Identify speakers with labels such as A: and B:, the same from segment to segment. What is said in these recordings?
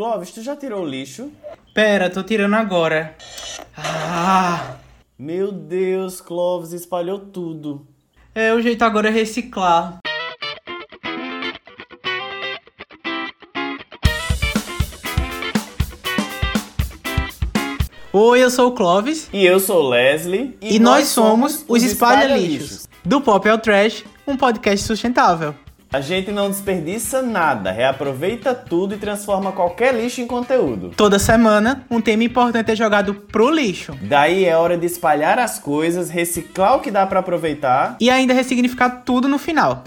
A: Clóvis, tu já tirou o lixo?
B: Pera, tô tirando agora. Ah!
A: Meu Deus, Clóvis espalhou tudo.
B: É, o jeito agora é reciclar. Oi, eu sou o Clóvis.
A: E eu sou o Leslie.
B: E, nós, somos os Espalha Lixos. Do Pop ao Trash, um podcast sustentável.
A: A gente não desperdiça nada, reaproveita tudo e transforma qualquer lixo em conteúdo.
B: Toda semana, um tema importante é jogado pro lixo.
A: Daí é hora de espalhar as coisas, reciclar o que dá pra aproveitar.
B: E ainda ressignificar tudo no final.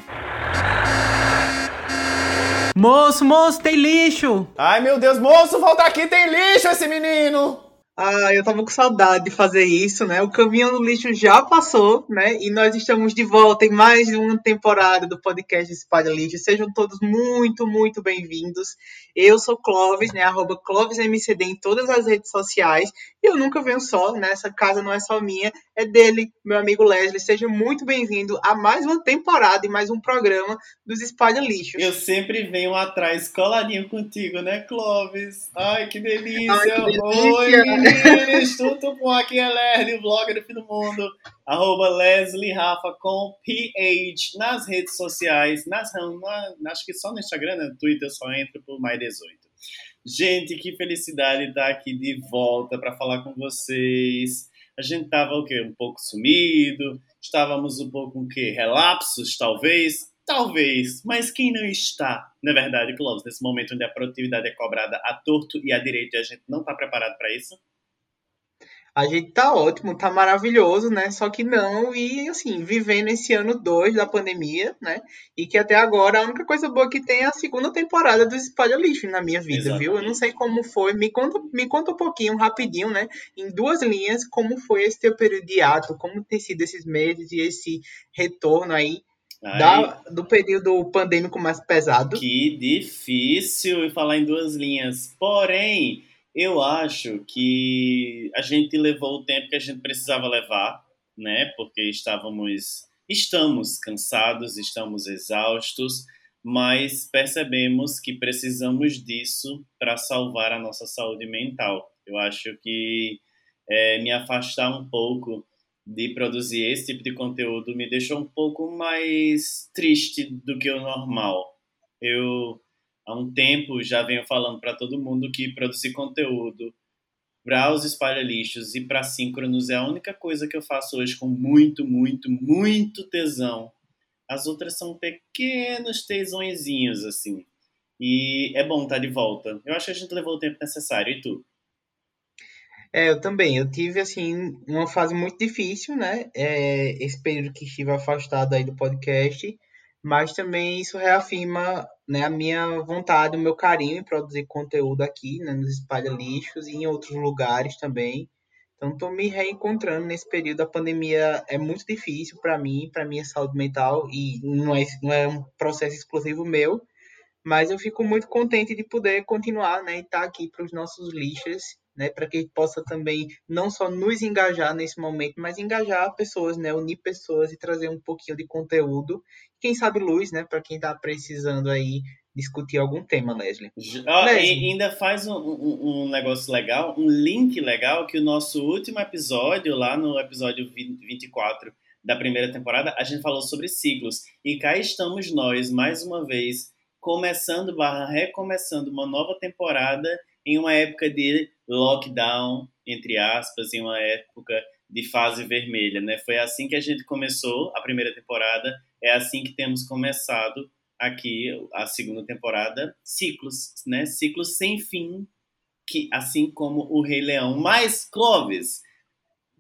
B: Moço, moço, tem lixo!
A: Ai meu Deus, moço, volta aqui, tem lixo esse menino!
C: Ah, eu tava com saudade de fazer isso, né? O caminhão do lixo já passou, né? E nós estamos de volta em mais uma temporada do podcast Espalha Lixo. Sejam todos muito, muito bem-vindos. Eu sou Clóvis, né? Arroba ClóvisMCD em todas as redes sociais. E eu nunca venho só, né? Essa casa não é só minha, é dele, meu amigo Leslie. Seja muito bem-vindo a mais uma temporada e mais um programa dos Espalha Lixos.
A: Eu sempre venho atrás, coladinho contigo, né, Clóvis? Ai, que delícia!
C: Ai, que delícia.
A: Oi, meninos! Tudo bom? Aqui é Leslie, o blogger do fim do mundo. Arroba Leslie Rafa com PH nas redes sociais. Nas, na, acho que só no Instagram, né? No Twitter eu só entro por mais 18. Gente, que felicidade estar aqui de volta para falar com vocês. A gente tava o quê? Um pouco sumido, estávamos um pouco o quê? Relapsos, talvez? Talvez, mas quem não está, na verdade, Clóvis, nesse momento onde a produtividade é cobrada a torto e a direito e a gente não está preparado para isso?
C: A gente tá ótimo, tá maravilhoso, né? Só que não, e assim, vivendo esse ano 2 da pandemia, né? E que até agora a única coisa boa que tem é a segunda temporada do Espalha Lixo na minha vida,
A: Exatamente.
C: viu? Eu não sei como foi. Me conta, me conta um pouquinho, rapidinho, né? Em duas linhas, como foi esse teu período de ato, como tem sido esses meses e esse retorno aí
A: Ai,
C: da, do período pandêmico mais pesado.
A: Que difícil falar em duas linhas. Porém, eu acho que a gente levou o tempo que a gente precisava levar, né? Porque estávamos, estamos cansados, estamos exaustos, mas percebemos que precisamos disso para salvar a nossa saúde mental. Eu acho que é, me afastar um pouco de produzir esse tipo de conteúdo me deixou um pouco mais triste do que o normal. Eu há um tempo já venho falando para todo mundo que produzir conteúdo para os espalha-lixos e para síncronos é a única coisa que eu faço hoje com muito, muito, muito tesão. As outras são pequenos tesõezinhos, assim. E é bom estar de volta. Eu acho que a gente levou o tempo necessário. E tu?
C: É, eu também. Eu tive, assim, uma fase muito difícil, né? É, esse período que estive afastado aí do podcast, mas também isso reafirma, né, a minha vontade, o meu carinho em produzir conteúdo aqui, né, nos Espalha Lixos e em outros lugares também. Então, estou me reencontrando nesse período. A pandemia é muito difícil para mim, para minha saúde mental, e não é, não é um processo exclusivo meu, mas eu fico muito contente de poder continuar, né, e estar aqui para os nossos lixos, né, para que possa também não só nos engajar nesse momento, mas engajar pessoas, né, unir pessoas e trazer um pouquinho de conteúdo, quem sabe luz, né, para quem está precisando aí discutir algum tema, Leslie.
A: Ó,
C: Leslie.
A: e ainda faz um, um- um negócio legal, um link legal, que o nosso último episódio, lá no episódio 20 24 da primeira temporada, a gente falou sobre ciclos. E cá estamos nós, mais uma vez, começando barra recomeçando uma nova temporada em uma época de lockdown, entre aspas, em uma época de fase vermelha, né? Foi assim que a gente começou a primeira temporada, é assim que temos começado aqui a segunda temporada, ciclos, né? Ciclos sem fim, que assim como o Rei Leão. Mas Clovis,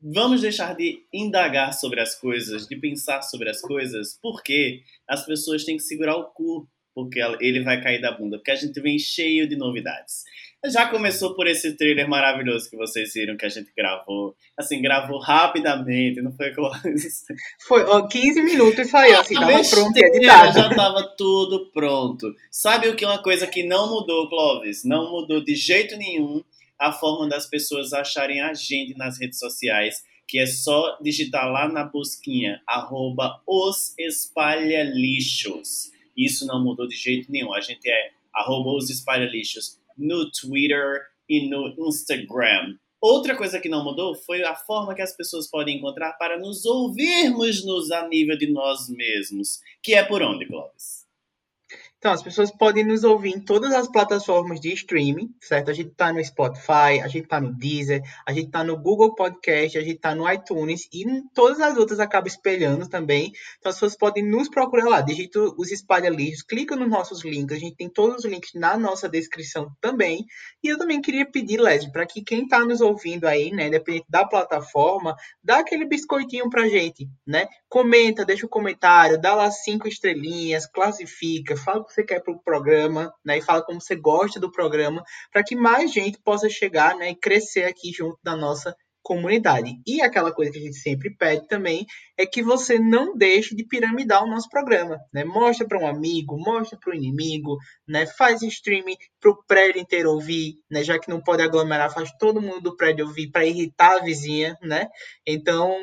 A: vamos deixar de indagar sobre as coisas, de pensar sobre as coisas, porque as pessoas têm que segurar o cu, porque ele vai cair da bunda, porque a gente vem cheio de novidades. Já começou por esse trailer maravilhoso que vocês viram que a gente gravou. Assim, gravou rapidamente, não foi Clovis?
C: Foi, ó, 15 minutos e saiu, assim, tava
A: Besteira,
C: pronto editado.
A: Já tava tudo pronto. Sabe o que é uma coisa que não mudou, Clovis? Não mudou de jeito nenhum a forma das pessoas acharem a gente nas redes sociais, que é só digitar lá na busquinha, arroba os espalhalixos. Isso não mudou de jeito nenhum. A gente é arroba os espalhalixos no Twitter e no Instagram. Outra coisa que não mudou foi a forma que as pessoas podem encontrar para nos ouvirmos nos a nível de nós mesmos, que é por onde, Clóvis?
C: Então, as pessoas podem nos ouvir em todas as plataformas de streaming, certo? A gente está no Spotify, a gente está no Deezer, a gente está no Google Podcast, a gente está no iTunes e todas as outras acaba espelhando também. Então, as pessoas podem nos procurar lá, digita os espalha-lixos, clica nos nossos links, a gente tem todos os links na nossa descrição também. E eu também queria pedir, Leslie, para que quem está nos ouvindo aí, né, independente da plataforma, dá aquele biscoitinho pra gente, né? Comenta, deixa um comentário, dá lá cinco estrelinhas, classifica, fala que você quer para o programa, né? E fala como você gosta do programa, para que mais gente possa chegar, né? E crescer aqui junto da nossa comunidade. E aquela coisa que a gente sempre pede também é que você não deixe de piramidar o nosso programa, né? Mostra para um amigo, mostra para o inimigo, né? Faz streaming para o prédio inteiro ouvir, né? Já que não pode aglomerar, faz todo mundo do prédio ouvir para irritar a vizinha, né? Então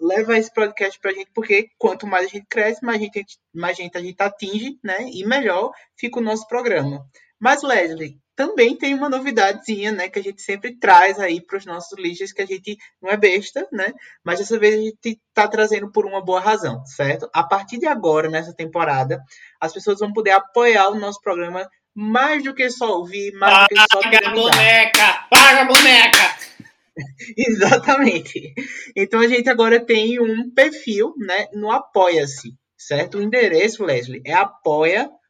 C: leva esse podcast pra gente, porque quanto mais a gente cresce, mais gente, mais gente a gente atinge, né? E melhor fica o nosso programa. Mas, Leslie, também tem uma novidadezinha, né? Que a gente sempre traz aí para os nossos lixos, que a gente não é besta, né? Mas dessa vez a gente está trazendo por uma boa razão, certo? A partir de agora, nessa temporada, as pessoas vão poder apoiar o nosso programa mais do que só ouvir, mais
A: paga
C: do que só
A: Paga a boneca! Paga a boneca!
C: Exatamente. Então a gente agora tem um perfil, né, no Apoia-se, certo? O endereço, Leslie, é apoia.se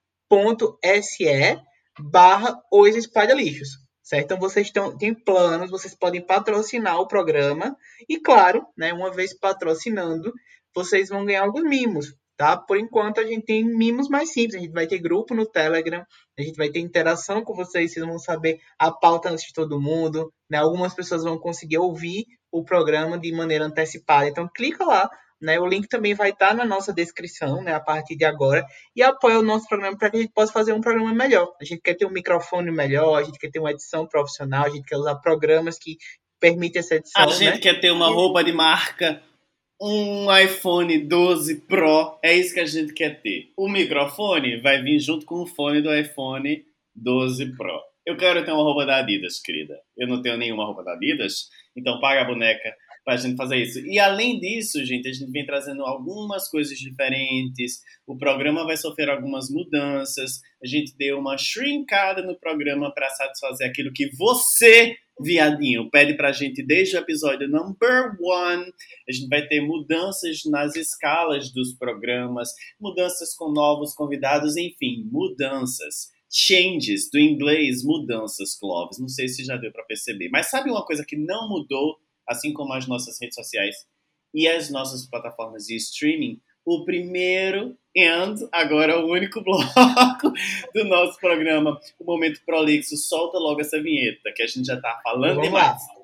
C: barra os espalha-lixos, certo? Então vocês tão, têm planos, vocês podem patrocinar o programa e, claro, né, uma vez patrocinando, vocês vão ganhar alguns mimos, tá? Por enquanto, a gente tem mimos mais simples. A gente vai ter grupo no Telegram, a gente vai ter interação com vocês, vocês vão saber a pauta antes de todo mundo, né? Algumas pessoas vão conseguir ouvir o programa de maneira antecipada. Então, clica lá, né? O link também vai estar na nossa descrição, né? A partir de agora. E apoia o nosso programa para que a gente possa fazer um programa melhor. A gente quer ter um microfone melhor, a gente quer ter uma edição profissional, a gente quer usar programas que permitem essa edição.
A: A gente
C: né?
A: quer ter uma roupa de marca um iPhone 12 Pro, é isso que a gente quer ter. O microfone vai vir junto com o fone do iPhone 12 Pro. Eu quero ter uma roupa da Adidas, querida. Eu não tenho nenhuma roupa da Adidas, então paga a boneca pra gente fazer isso. E além disso, gente, a gente vem trazendo algumas coisas diferentes. O programa vai sofrer algumas mudanças. A gente deu uma shrinkada no programa para satisfazer aquilo que você viadinho, pede pra gente desde o episódio number one. A gente vai ter mudanças nas escalas dos programas, mudanças com novos convidados, enfim, mudanças. Changes, do inglês, mudanças, Clóvis. Não sei se já deu para perceber. Mas sabe uma coisa que não mudou, assim como as nossas redes sociais e as nossas plataformas de streaming? o primeiro and agora o único bloco do nosso programa, o Momento Prolixo. Solta logo essa vinheta, que a gente já tá falando
C: Vamos
A: demais.
C: lá.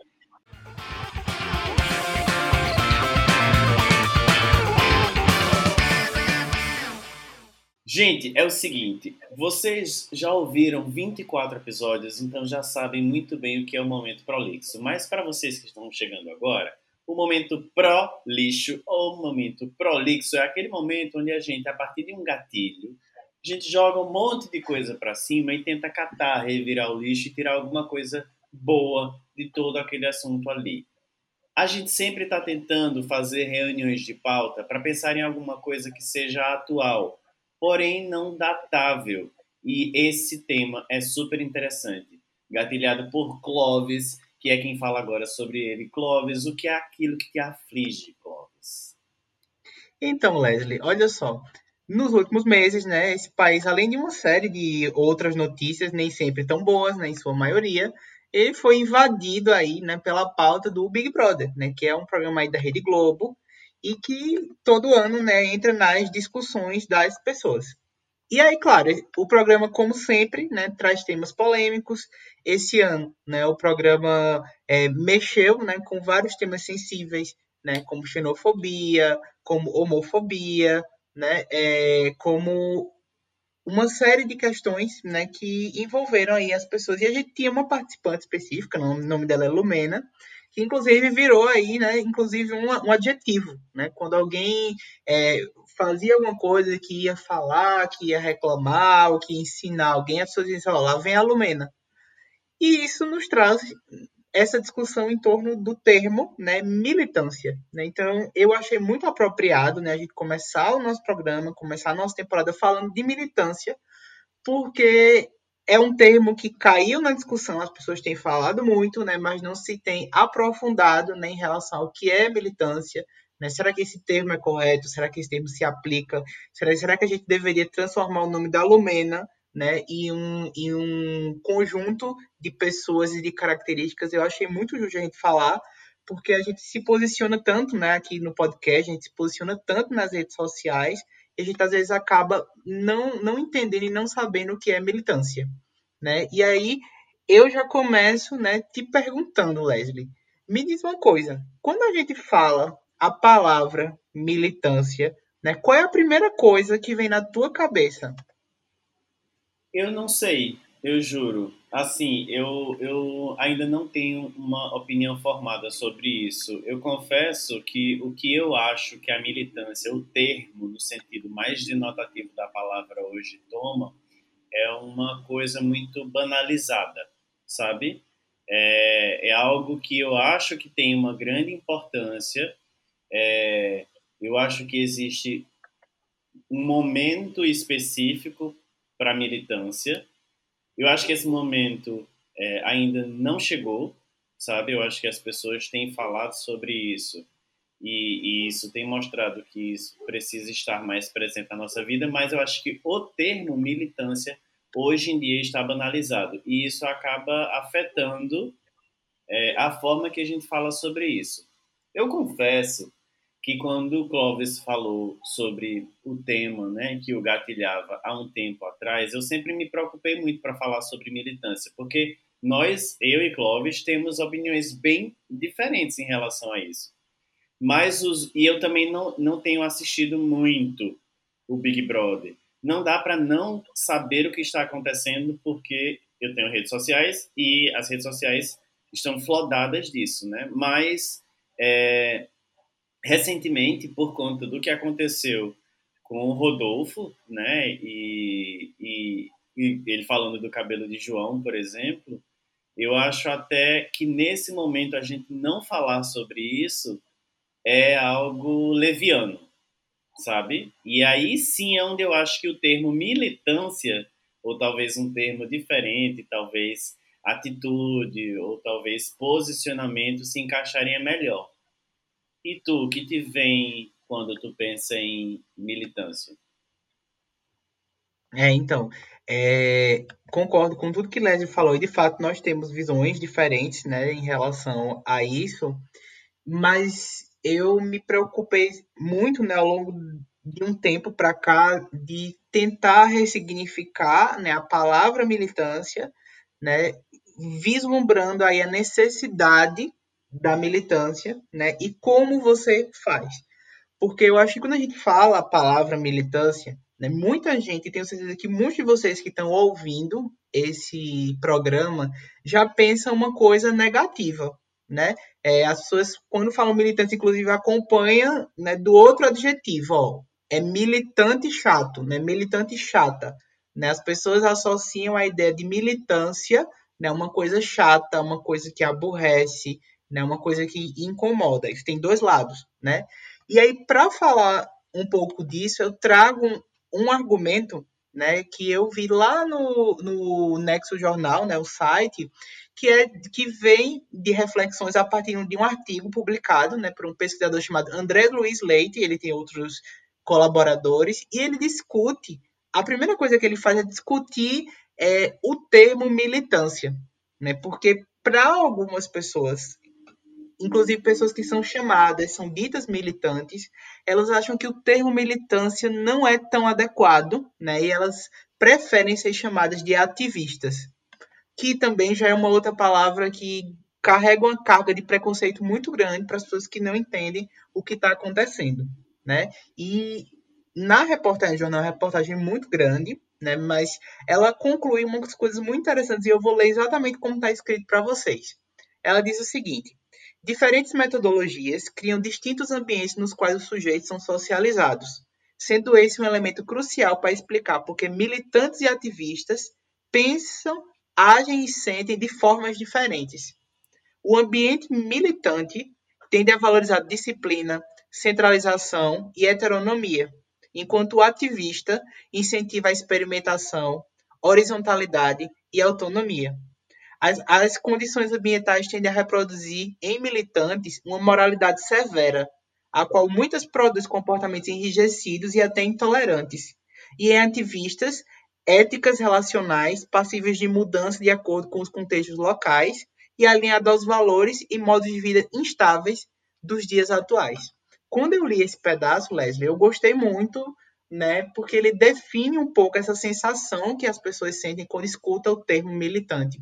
A: Gente, é o seguinte, vocês já ouviram 24 episódios, então já sabem muito bem o que é o Momento Prolixo. Mas para vocês que estão chegando agora, o momento pró-lixo ou momento prolixo é aquele momento onde a gente, a partir de um gatilho, a gente joga um monte de coisa para cima e tenta catar, revirar o lixo e tirar alguma coisa boa de todo aquele assunto ali. A gente sempre está tentando fazer reuniões de pauta para pensar em alguma coisa que seja atual, porém não datável. E esse tema é super interessante, gatilhado por Clovis, que é quem fala agora sobre ele. Clóvis, o que é aquilo que te aflige, Clóvis?
C: Então, Leslie, olha só. Nos últimos meses, né, esse país, além de uma série de outras notícias, nem sempre tão boas, né, em sua maioria, ele foi invadido aí, né, pela pauta do Big Brother, né, que é um programa aí da Rede Globo e que todo ano, né, entra nas discussões das pessoas. E aí, claro, o programa, como sempre, né, traz temas polêmicos. Esse ano, né, o programa é, mexeu né, com vários temas sensíveis, né, como xenofobia, como homofobia, né, é, como uma série de questões né, que envolveram aí as pessoas. E a gente tinha uma participante específica, o nome dela é Lumena, que inclusive virou aí, né, inclusive um, um adjetivo, né, quando alguém é, fazia alguma coisa que ia falar, que ia reclamar, ou que ia ensinar alguém, as pessoas diziam, ó, lá vem a Lumena. E isso nos traz essa discussão em torno do termo né, militância. Né? Então, eu achei muito apropriado né, a gente começar o nosso programa, começar a nossa temporada falando de militância, porque é um termo que caiu na discussão, as pessoas têm falado muito, né, mas não se tem aprofundado né, em relação ao que é militância. Né? Será que esse termo é correto? Será que esse termo se aplica? Será, será que a gente deveria transformar o nome da Lumena né, e um, um conjunto de pessoas e de características. Eu achei muito justo a gente falar, porque a gente se posiciona tanto né, aqui no podcast, a gente se posiciona tanto nas redes sociais, e a gente às vezes acaba não, não entendendo e não sabendo o que é militância. Né? E aí eu já começo né, te perguntando, Leslie, me diz uma coisa, quando a gente fala a palavra militância, né, qual é a primeira coisa que vem na tua cabeça?
A: Eu não sei, eu juro. Assim, eu, eu ainda não tenho uma opinião formada sobre isso. Eu confesso que o que eu acho que a militância, o termo no sentido mais denotativo da palavra hoje toma, é uma coisa muito banalizada, sabe? É, é algo que eu acho que tem uma grande importância. É, eu acho que existe um momento específico para a militância. Eu acho que esse momento é, ainda não chegou, sabe? Eu acho que as pessoas têm falado sobre isso e, e, isso tem mostrado que isso precisa estar mais presente na nossa vida, mas eu acho que o termo militância hoje em dia está banalizado e isso acaba afetando é, a forma que a gente fala sobre isso. Eu confesso que quando o Clóvis falou sobre o tema, né, que o gatilhava há um tempo atrás, eu sempre me preocupei muito para falar sobre militância, porque nós, eu e Clóvis, temos opiniões bem diferentes em relação a isso. Mas os, e eu também não, não tenho assistido muito o Big Brother. Não dá para não saber o que está acontecendo porque eu tenho redes sociais e as redes sociais estão flodadas disso, né? Mas é, recentemente, por conta do que aconteceu com o Rodolfo, né, e, e, e, ele falando do cabelo de João, por exemplo, eu acho até que nesse momento a gente não falar sobre isso é algo leviano, sabe? E aí sim é onde eu acho que o termo militância, ou talvez um termo diferente, talvez atitude, ou talvez posicionamento se encaixaria melhor. E tu, o que te vem quando tu pensa em militância?
C: É, então, é, concordo com tudo que Leslie falou, e de fato nós temos visões diferentes né, em relação a isso, mas eu me preocupei muito né, ao longo de um tempo para cá de tentar ressignificar né, a palavra militância, né, vislumbrando aí a necessidade da militância, né? E como você faz. Porque eu acho que quando a gente fala a palavra militância, né, muita gente, tenho certeza que muitos de vocês que estão ouvindo esse programa já pensam uma coisa negativa, né? É, as pessoas, quando falam militante, inclusive, acompanham né, do outro adjetivo, ó, é militante chato, né? Militante chata. Né? As pessoas associam a ideia de militância, né, uma coisa chata, uma coisa que aborrece, né? Uma coisa que incomoda. Isso tem dois lados, né? E aí, para falar um pouco disso, eu trago um, um, argumento, né? Que eu vi lá no, no Nexo Jornal, né? O site, que é que vem de reflexões a partir de um artigo publicado, né? Por um pesquisador chamado André Luiz Leite. Ele tem outros colaboradores e ele discute. A primeira coisa que ele faz é discutir é, o termo militância, né? Porque para algumas pessoas inclusive pessoas que são chamadas, são ditas militantes, elas acham que o termo militância não é tão adequado, né? E elas preferem ser chamadas de ativistas, que também já é uma outra palavra que carrega uma carga de preconceito muito grande para as pessoas que não entendem o que está acontecendo, né? E na reportagem, jornal, é uma reportagem muito grande, né? Mas ela conclui umas coisas muito interessantes e eu vou ler exatamente como está escrito para vocês. Ela diz o seguinte: Diferentes metodologias criam distintos ambientes nos quais os sujeitos são socializados, sendo esse um elemento crucial para explicar por que militantes e ativistas pensam agem e sentem de formas diferentes. O ambiente militante tende a valorizar disciplina, centralização e heteronomia, enquanto o ativista incentiva a experimentação, horizontalidade e autonomia. As, as condições ambientais tendem a reproduzir em militantes uma moralidade severa, a qual muitas produz comportamentos enrijecidos e até intolerantes, e em ativistas, éticas relacionais passíveis de mudança de acordo com os contextos locais e alinhado aos valores e modos de vida instáveis dos dias atuais. Quando eu li esse pedaço, Leslie, eu gostei muito, né, porque ele define um pouco essa sensação que as pessoas sentem quando escutam o termo militante.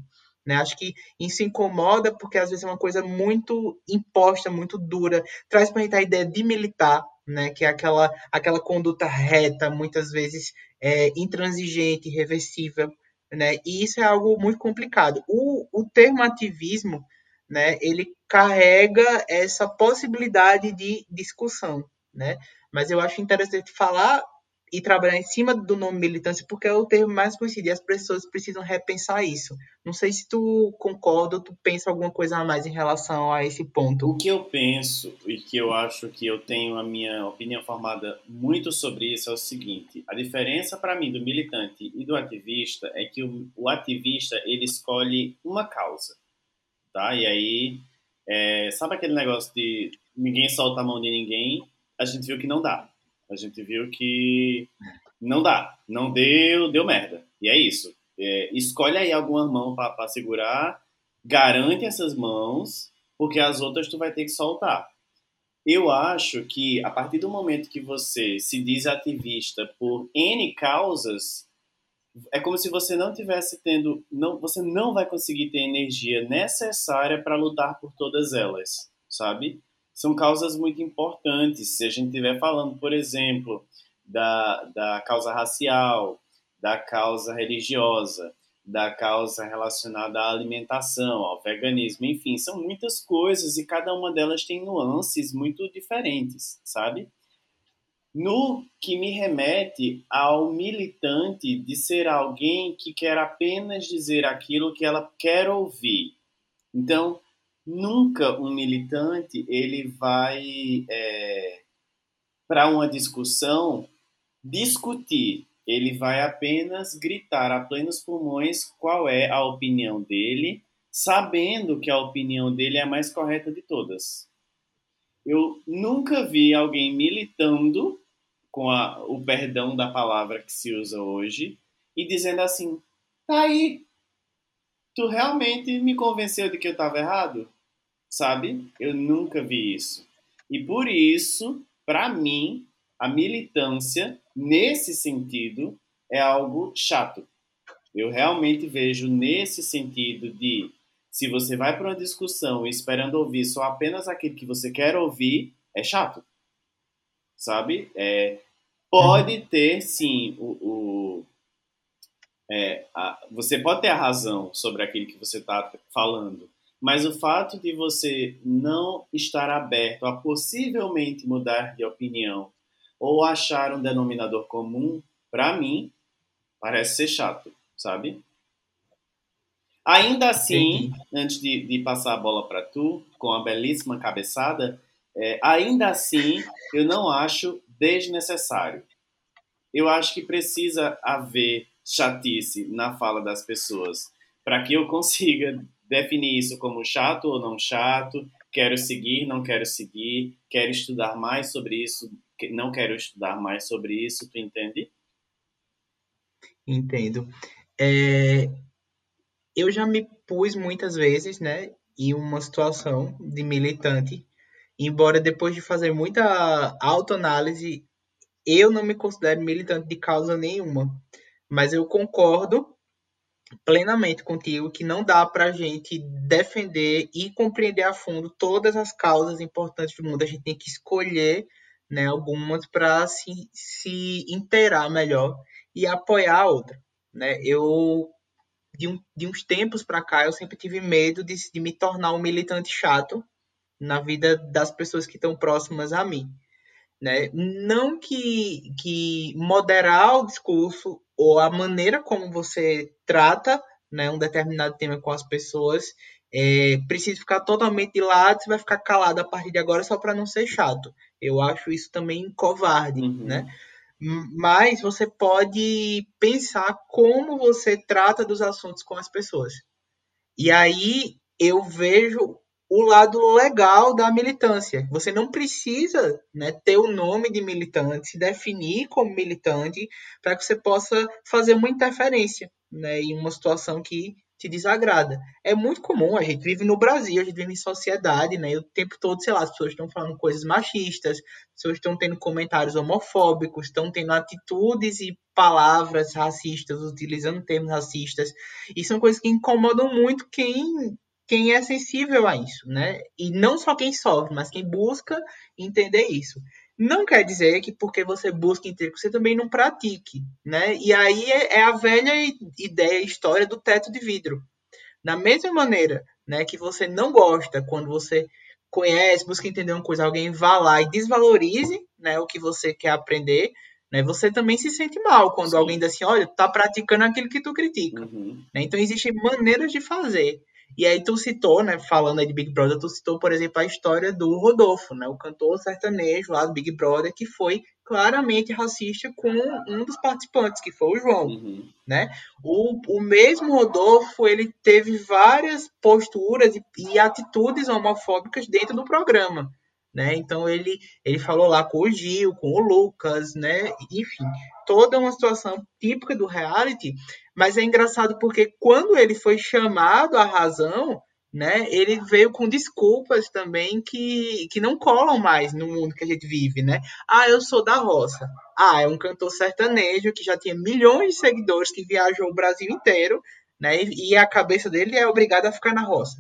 C: Né? Acho que isso incomoda porque às vezes é uma coisa muito imposta, muito dura. Traz para a gente a ideia de militar, né? que é aquela, aquela conduta reta, muitas vezes é, intransigente, reversível. Né? E isso é algo muito complicado. O, o termo ativismo, né, ele carrega essa possibilidade de discussão. Né? Mas eu acho interessante falar e trabalhar em cima do nome militância porque é o termo mais conhecido e as pessoas precisam repensar isso. Não sei se tu concorda ou tu pensa alguma coisa a mais em relação a esse ponto.
A: O que eu penso e que eu acho que eu tenho a minha opinião formada muito sobre isso é o seguinte: a diferença para mim do militante e do ativista é que o, o ativista ele escolhe uma causa, tá? E aí é, sabe aquele negócio de ninguém solta a mão de ninguém? A gente viu que não dá a gente viu que não dá, não deu, deu merda. E é isso. É, escolhe aí alguma mão para segurar, garante essas mãos, porque as outras tu vai ter que soltar. Eu acho que a partir do momento que você se diz ativista por N causas, é como se você não tivesse tendo, não, você não vai conseguir ter energia necessária para lutar por todas elas, sabe? São causas muito importantes. Se a gente estiver falando, por exemplo, da, da causa racial, da causa religiosa, da causa relacionada à alimentação, ao veganismo, enfim, são muitas coisas e cada uma delas tem nuances muito diferentes, sabe? No que me remete ao militante de ser alguém que quer apenas dizer aquilo que ela quer ouvir. Então, nunca um militante ele vai é, para uma discussão discutir. Ele vai apenas gritar a plenos pulmões qual é a opinião dele, sabendo que a opinião dele é a mais correta de todas. Eu nunca vi alguém militando com a, o perdão da palavra que se usa hoje e dizendo assim: tá aí, tu realmente me convenceu de que eu estava errado? Sabe? Eu nunca vi isso. E por isso, para mim, a militância, nesse sentido, é algo chato. Eu realmente vejo nesse sentido de se você vai para uma discussão esperando ouvir só apenas aquilo que você quer ouvir, é chato. Sabe? É, pode uhum. ter, sim, o. o é, a, você pode ter a razão sobre aquilo que você está falando, mas o fato de você não estar aberto a possivelmente mudar de opinião ou achar um denominador comum, para mim, parece ser chato, sabe? Ainda assim, antes de, de, passar a bola para tu, com a belíssima cabeçada, é, ainda assim, eu não acho desnecessário. Eu acho que precisa haver chatice na fala das pessoas para que eu consiga definir isso como chato ou não chato, quero seguir, não quero seguir, quero estudar mais sobre isso, não quero estudar mais sobre isso, tu entende?
C: Entendo. É, eu já me pus muitas vezes, né, em uma situação de militante, embora depois de fazer muita autoanálise, eu não me considero militante de causa nenhuma, mas eu concordo plenamente contigo que não dá para a gente defender e compreender a fundo todas as causas importantes do mundo. A gente tem que escolher né, algumas para se, se inteirar melhor e apoiar a outra. Né? Eu, de, um, de uns tempos para cá, eu sempre tive medo de, de me tornar um militante chato na vida das pessoas que estão próximas a mim. Né? Não que, que moderar o discurso ou a maneira como você trata né, um determinado tema com as pessoas, é, precisa ficar totalmente de lado, você vai ficar calado a partir de agora só para não ser chato. Eu acho isso também covarde, uhum. né? Mas você pode pensar como você trata dos assuntos com as pessoas. E aí eu vejo o lado legal da militância. Você não precisa né, ter o nome de militante, se definir como militante, para que você possa fazer uma interferência né, em uma situação que te desagrada. É muito comum, a gente vive no Brasil, a gente vive em sociedade, né? E o tempo todo, sei lá, as pessoas estão falando coisas machistas, as pessoas estão tendo comentários homofóbicos, estão tendo atitudes e palavras racistas, utilizando termos racistas. E são coisas que incomodam muito quem quem é sensível a isso, né? E não só quem sofre, mas quem busca entender isso. Não quer dizer que porque você busca entender, você também não pratique, né? E aí é, é a velha ideia, história do teto de vidro. Da mesma maneira, né, que você não gosta quando você conhece, busca entender uma coisa, alguém vá lá e desvalorize, né, o que você quer aprender, né? Você também se sente mal quando Sim. alguém diz assim, olha, tu tá praticando aquilo que tu critica. Uhum. Né? Então existem maneiras de fazer. E aí tu citou, né, falando aí de Big Brother, tu citou, por exemplo, a história do Rodolfo, né, o cantor sertanejo lá do Big Brother, que foi claramente racista com um dos participantes, que foi o João, uhum. né? O, o mesmo Rodolfo, ele teve várias posturas e, e atitudes homofóbicas dentro do programa, né? Então ele ele falou lá com o Gil, com o Lucas, né? Enfim, toda uma situação típica do reality, mas é engraçado porque quando ele foi chamado à razão, né, ele veio com desculpas também que, que não colam mais no mundo que a gente vive, né? Ah, eu sou da roça. Ah, é um cantor sertanejo que já tinha milhões de seguidores que viajou o Brasil inteiro, né? E a cabeça dele é obrigada a ficar na roça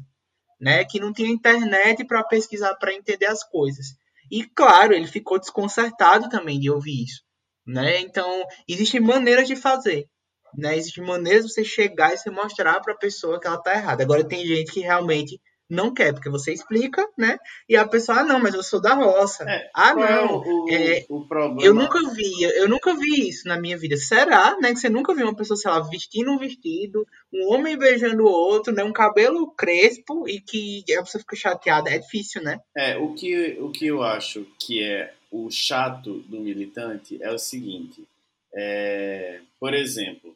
C: né, que não tinha internet para pesquisar, para entender as coisas. E claro, ele ficou desconcertado também de ouvir isso, né? Então, existem maneiras de fazer, né? Existem maneiras de você chegar e você mostrar para a pessoa que ela está errada. Agora tem gente que realmente não quer, porque você explica, né? E a pessoa, ah, não, mas eu sou da roça. É, ah, é não. É o, é, o problema? Eu nunca vi, eu nunca vi isso na minha vida. Será, né? Que você nunca viu uma pessoa, sei lá, vestindo um vestido, um homem beijando o outro, né? Um cabelo crespo e que a pessoa fica chateada. É difícil, né?
A: É, o que, o que eu acho que é o chato do militante é o seguinte. É, por exemplo,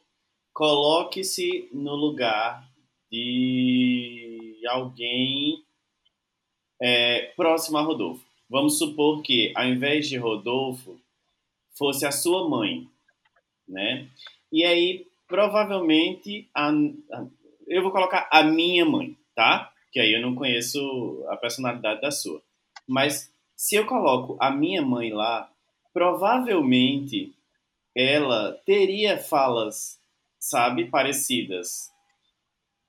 A: coloque-se no lugar de alguém é, próximo a Rodolfo. Vamos supor que, ao invés de Rodolfo, fosse a sua mãe, né? E aí, provavelmente, a, a, eu vou colocar a minha mãe, tá? Que aí eu não conheço a personalidade da sua. Mas se eu coloco a minha mãe lá, provavelmente ela teria falas, sabe, parecidas.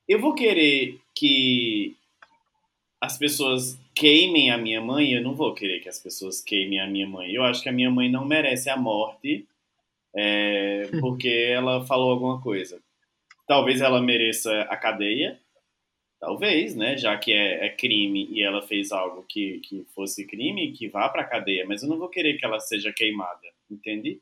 A: Eu vou querer que as pessoas queimem a minha mãe, eu não vou querer que as pessoas queimem a minha mãe. Eu acho que a minha mãe não merece a morte é, porque ela falou alguma coisa. Talvez ela mereça a cadeia, talvez, né? Já que é, é crime e ela fez algo que, que fosse crime, que vá para a cadeia. Mas eu não vou querer que ela seja queimada, entende?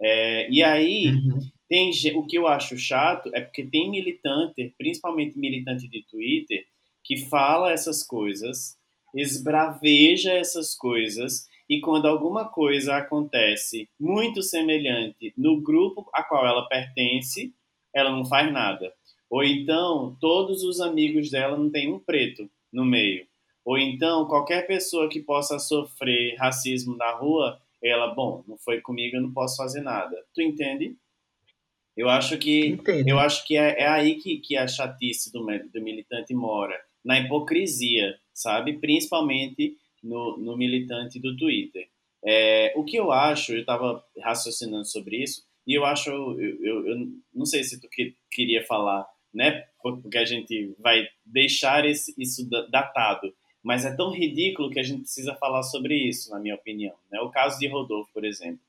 A: É, e aí, uhum. Tem, o que eu acho chato é porque tem militante, principalmente militante de Twitter, que fala essas coisas, esbraveja essas coisas, e quando alguma coisa acontece muito semelhante no grupo a qual ela pertence, ela não faz nada. Ou então, todos os amigos dela não têm um preto no meio. Ou então, qualquer pessoa que possa sofrer racismo na rua, ela, bom, não foi comigo, eu não posso fazer nada. Tu entende? Eu acho que Entendo. eu acho que é, é, aí que, que a chatice do, do militante mora, na hipocrisia, sabe? Principalmente no, no militante do Twitter. É, o que eu acho, eu estava raciocinando sobre isso, e eu acho, eu, eu, eu, não sei se tu que, queria falar, né? Porque a gente vai deixar esse, isso datado. Mas é tão ridículo que a gente precisa falar sobre isso, na minha opinião. Né? O caso de Rodolfo, por exemplo.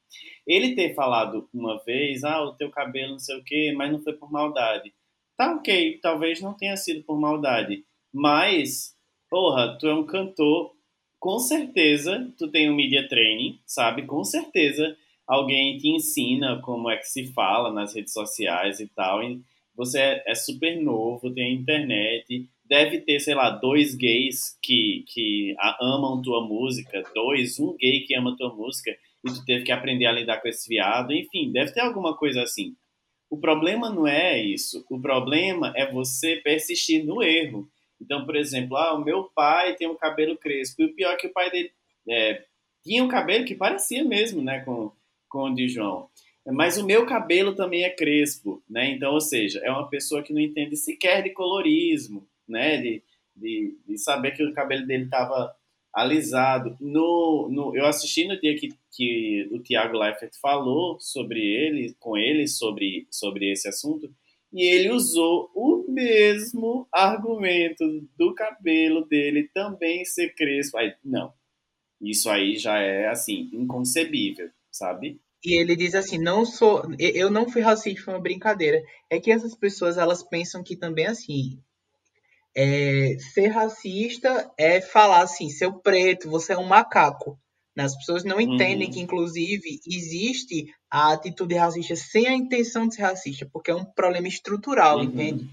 A: Ele ter falado uma vez, ah, o teu cabelo não sei o quê, mas não foi por maldade. Tá ok, talvez não tenha sido por maldade. Mas, porra, tu é um cantor, com certeza tu tem um media training, sabe? Com certeza alguém te ensina como é que se fala nas redes sociais e tal. você é, é super novo, tem internet, deve ter, sei lá, dois gays que, que amam tua música, dois, um gay que ama tua música, e tu teve que aprender a lidar com esse viado, enfim, deve ter alguma coisa assim. O problema não é isso, o problema é você persistir no erro. Então, por exemplo, ah, o meu pai tem um cabelo crespo, e o pior é que o pai dele é, tinha um cabelo que parecia mesmo, né, com, com o de João. Mas o meu cabelo também é crespo, né? Então, ou seja, é uma pessoa que não entende sequer de colorismo, né? De, de, de saber que o cabelo dele estava alisado. No, no, eu assisti no dia que, que o Tiago Leifert falou sobre ele, com ele, sobre, sobre esse assunto, e ele usou o mesmo argumento do cabelo dele também ser crespo. Aí, não, isso aí já é, assim, inconcebível, sabe?
C: E ele diz assim, não sou, eu não fui racista, foi uma brincadeira. É que essas pessoas, elas pensam que também, assim, é, ser racista é falar assim, seu preto, você é um macaco. As pessoas não entendem uhum. que, inclusive, existe a atitude racista sem a intenção de ser racista, porque é um problema estrutural, uhum. entende?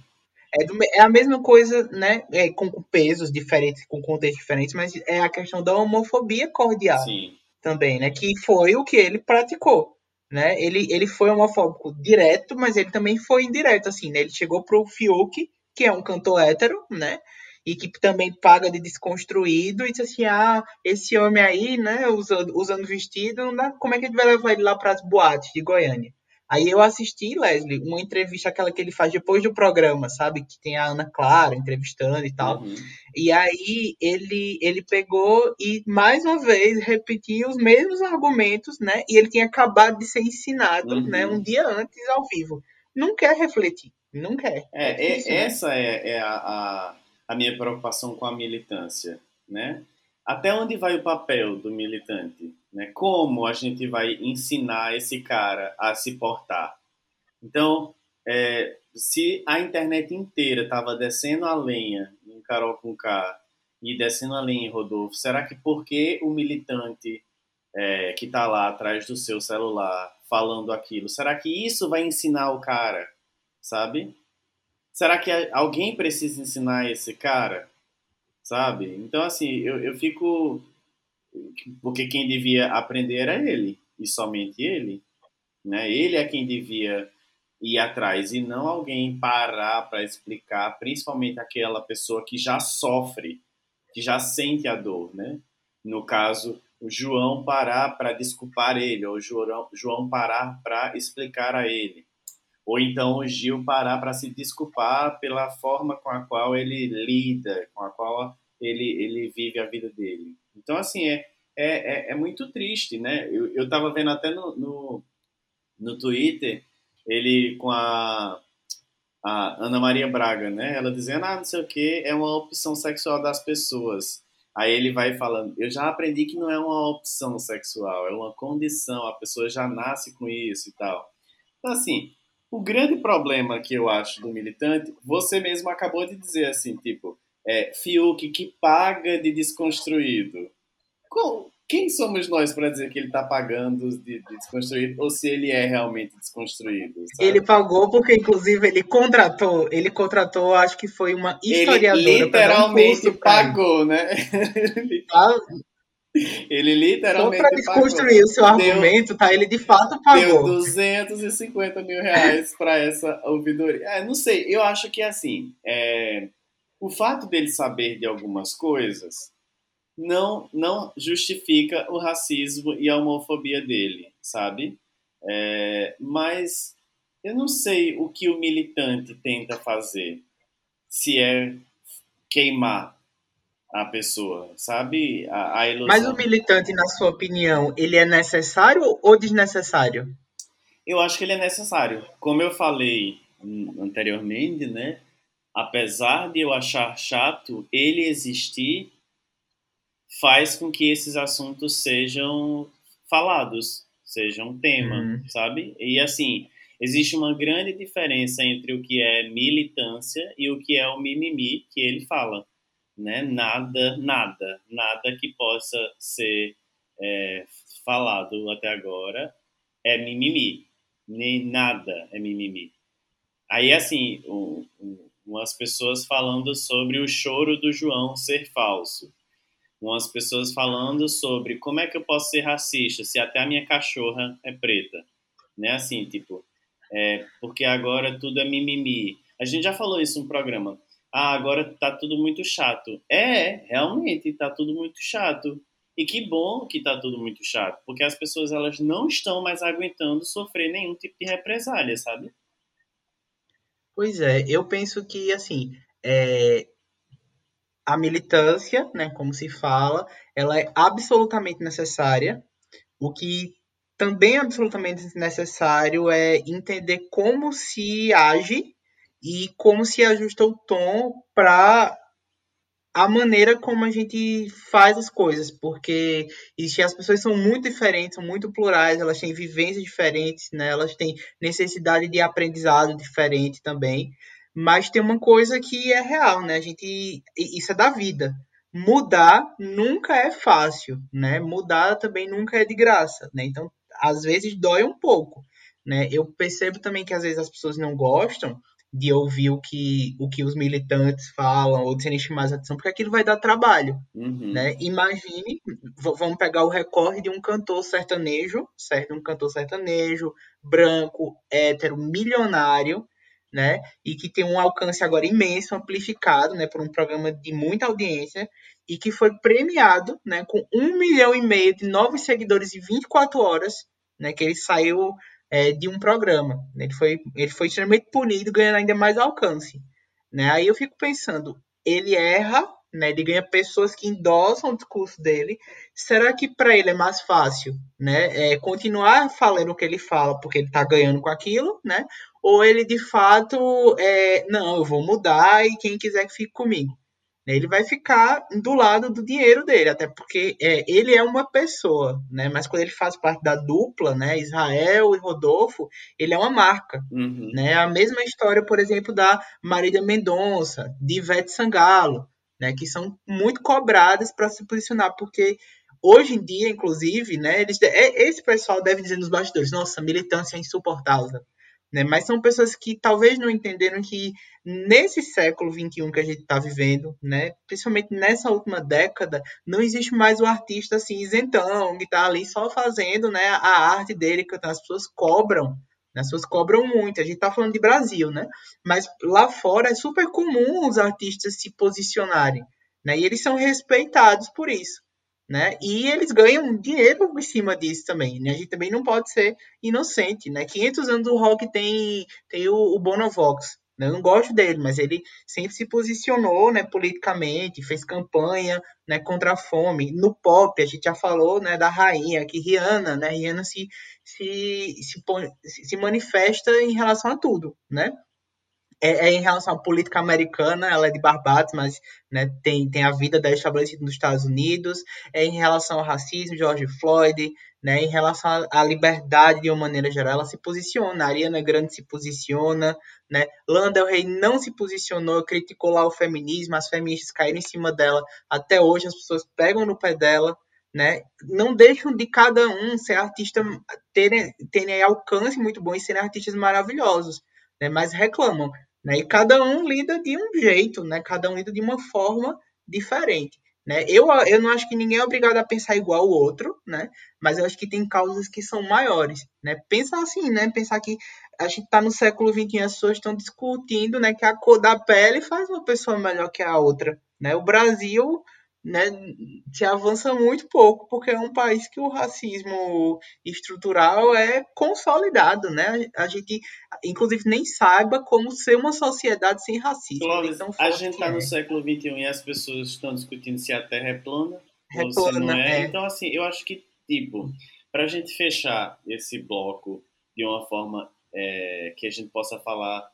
C: É, do, é, a mesma coisa, né? É, com, com, pesos diferentes, com contextos diferentes, mas é a questão da homofobia cordial. Sim também, né? Que foi o que ele praticou, né? Ele, ele foi homofóbico direto, mas ele também foi indireto, assim, né? Ele chegou pro Fiuk, que é um cantor hétero, né? E que também paga de desconstruído e disse assim, ah, esse homem aí, né, usando, usando vestido, não dá, como é que a gente vai levar ele lá para as boates de Goiânia? Aí eu assisti, Leslie, uma entrevista, aquela que ele faz depois do programa, sabe? Que tem a Ana Clara entrevistando e tal. Uhum. E aí ele, ele pegou e, mais uma vez, repetiu os mesmos argumentos, né? E ele tinha acabado de ser ensinado, uhum. né? Um dia antes, ao vivo. Não quer refletir, não quer.
A: É, é difícil, né? essa né? é, é a, a, a minha preocupação com a militância, né? Até onde vai o papel do militante? Né? Como a gente vai ensinar esse cara a se portar? Então, é, se a internet inteira estava descendo a lenha em Carol com K e descendo a lenha em Rodolfo, será que porque o militante é, que está lá atrás do seu celular falando aquilo, será que isso vai ensinar o cara, sabe? Será que alguém precisa ensinar esse cara, sabe? Então, assim, eu, eu fico porque quem devia aprender era ele e somente ele, né? Ele é quem devia ir atrás e não alguém parar para explicar, principalmente aquela pessoa que já sofre, que já sente a dor, né? No caso, o João parar para desculpar ele, ou o João, João parar para explicar a ele. Ou então o Gil parar para se desculpar pela forma com a qual ele lida, com a qual ele, ele vive a vida dele. Então, assim, é, é, é, é muito triste, né? Eu, estava vendo até no, no, no, Twitter ele com a, a Ana Maria Braga, né? Ela dizendo, ah, não sei o que, é uma opção sexual das pessoas. Aí ele vai falando, eu já aprendi que não é uma opção sexual, é uma condição, a pessoa já nasce com isso e tal. Então, assim, o grande problema que eu acho do militante, você mesmo acabou de dizer assim, tipo, é, Fiuk que paga de desconstruído. quem somos nós para dizer que ele está pagando de, de, desconstruído ou se ele é realmente desconstruído?
C: Sabe? Ele pagou porque, inclusive, ele contratou, ele contratou, acho que foi uma historiadora.
A: Ele literalmente um pagou, né? Ele literalmente Só para
C: desconstruir pagou. o seu argumento, deu, tá? Ele de fato pagou.
A: Deu 250 mil reais para essa ouvidoria. É, não sei, eu acho que assim, é, o fato dele saber de algumas coisas não, não justifica o racismo e a homofobia dele, sabe? É, mas eu não sei o que o militante tenta fazer, se é queimar a pessoa, sabe? A, a ilusão.
C: Mas o militante, na sua opinião, ele é necessário ou desnecessário?
A: Eu acho que ele é necessário. Como eu falei anteriormente, né? apesar de eu achar chato, ele existir faz com que esses assuntos sejam falados, sejam um tema, uhum. sabe? E assim, existe uma grande diferença entre o que é militância e o que é o mimimi que ele fala, né? Nada, nada, nada que possa ser é, falado até agora é mimimi, nem nada é mimimi Aí, assim, um, um, umas pessoas falando sobre o choro do João ser falso. Umas pessoas falando sobre como é que eu posso ser racista se até a minha cachorra é preta. Né? Assim, tipo, é, porque agora tudo é mimimi. A gente já falou isso no programa. Ah, agora tá tudo muito chato. É, realmente tá tudo muito chato. E que bom que tá tudo muito chato, porque as pessoas elas não estão mais aguentando sofrer nenhum tipo de represália, sabe?
C: Pois é, eu penso que assim, é, a militância, né, como se fala, ela é absolutamente necessária. O que também é absolutamente necessário é entender como se age e como se ajusta o tom para a maneira como a gente faz as coisas, porque as pessoas são muito diferentes, são muito plurais, elas têm vivências diferentes, né? Elas têm necessidade de aprendizado diferente também. Mas tem uma coisa que é real, né? A gente isso é da vida. Mudar nunca é fácil, né? Mudar também nunca é de graça, né? Então, às vezes dói um pouco, né? Eu percebo também que às vezes as pessoas não gostam, de ouvir o que, o que os militantes falam ou de serem chamados a atenção, porque aquilo vai dar trabalho, uhum. né? Imagine, vamos pegar o recorde de um cantor sertanejo, certo? Um cantor sertanejo, branco, hétero, milionário, né? E que tem um alcance agora imenso, amplificado, né? Por um programa de muita audiência e que foi premiado, né? Com um milhão e meio de novos seguidores em 24 horas, né? Que ele saiu é, de um programa. Ele foi, ele foi extremamente punido, ganhando ainda mais alcance. Né? Aí eu fico pensando, ele erra, né? ele ganha pessoas que endossam o discurso dele. Será que para ele é mais fácil né? É, continuar falando o que ele fala porque ele está ganhando com aquilo, né? ou ele de fato, é, não, eu vou mudar e quem quiser que fique comigo? Ele vai ficar do lado do dinheiro dele, até porque é, ele é uma pessoa, né? Mas quando ele faz parte da dupla, né? Israel e Rodolfo, ele é uma marca, uhum. né? A mesma história, por exemplo, da Marília Mendonça, de Ivete Sangalo, né? Que são muito cobradas para se posicionar, porque hoje em dia, inclusive, né? Eles, é, esse pessoal deve dizer nos bastidores, nossa, militância é insuportável. Né? Mas são pessoas que talvez não entenderam que nesse século XXI que a gente está vivendo, né? principalmente nessa última década, não existe mais o artista assim isentão, que está ali só fazendo né, a arte dele, que as pessoas cobram. Né? As pessoas cobram muito. A gente está falando de Brasil, né? Mas lá fora é super comum os artistas se posicionarem. Né? E eles são respeitados por isso né? E eles ganham dinheiro em cima disso também, né? A gente também não pode ser inocente, né? 500 anos do rock tem, tem o, o Bonovox, né? Eu não gosto dele, mas ele sempre se posicionou, né, politicamente, fez campanha, né, contra a fome. No pop, a gente já falou, né, da rainha, que Rihanna, né? Rihanna se, se, se, se manifesta em relação a tudo, né? É, é, em relação à política americana, ela é de Barbados, mas né, tem, tem a vida dela estabelecida nos Estados Unidos, é em relação ao racismo, George Floyd, né, em relação à liberdade de uma maneira geral, ela se posiciona, a Ariana Grande se posiciona, né, Lana Del Rey não se posicionou, criticou lá o feminismo, as feministas caíram em cima dela, até hoje as pessoas pegam no pé dela, né, não deixam de cada um ser artista, terem, terem alcance muito bom e serem artistas maravilhosos, né, mas reclamam. Né? E cada um lida de um jeito, né? cada um lida de uma forma diferente. Né? Eu, eu não acho que ninguém é obrigado a pensar igual ao outro, né? mas eu acho que tem causas que são maiores. Né? Pensa assim, né? pensar que a gente está no século XXI as pessoas estão discutindo né, que a cor da pele faz uma pessoa melhor que a outra. Né? O Brasil né, se avança muito pouco, porque é um país que o racismo estrutural é consolidado, né? A gente, inclusive, nem saiba como ser uma sociedade sem racismo.
A: Clóvis, a gente está é. no século XXI e as pessoas estão discutindo se a Terra é plana, é ou plana, se não é. é. Então, assim, eu acho que, tipo, para a gente fechar esse bloco de uma forma é, que a gente possa falar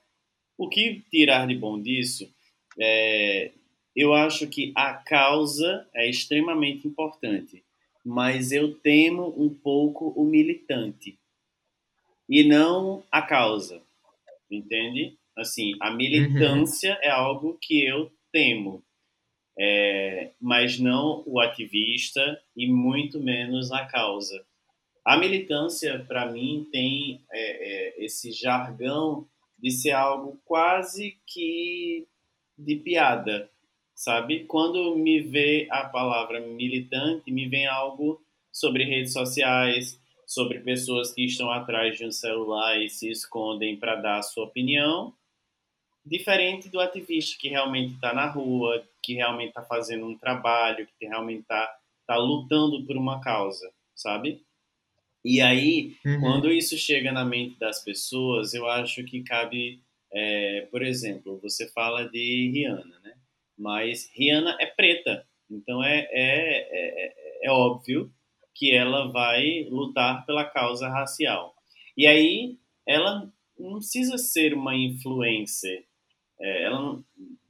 A: o que tirar de bom disso, é, eu acho que a causa é extremamente importante, mas eu temo um pouco o militante e não a causa, entende? Assim, a militância uhum. é algo que eu temo, é, mas não o ativista e muito menos a causa. A militância, para mim, tem é, é, esse jargão de ser algo quase que de piada, sabe? Quando me vê a palavra militante, me vem algo sobre redes sociais, sobre pessoas que estão atrás de um celular e se escondem para dar a sua opinião, diferente do ativista que realmente está na rua, que realmente está fazendo um trabalho, que realmente está tá lutando por uma causa, sabe? E aí, uhum. quando isso chega na mente das pessoas, eu acho que cabe, é, por exemplo, você fala de Rihanna, né? Mas Rihanna é preta, então é, é, é, é óbvio que ela vai lutar pela causa racial. E aí, ela não precisa ser uma influencer, é, ela não,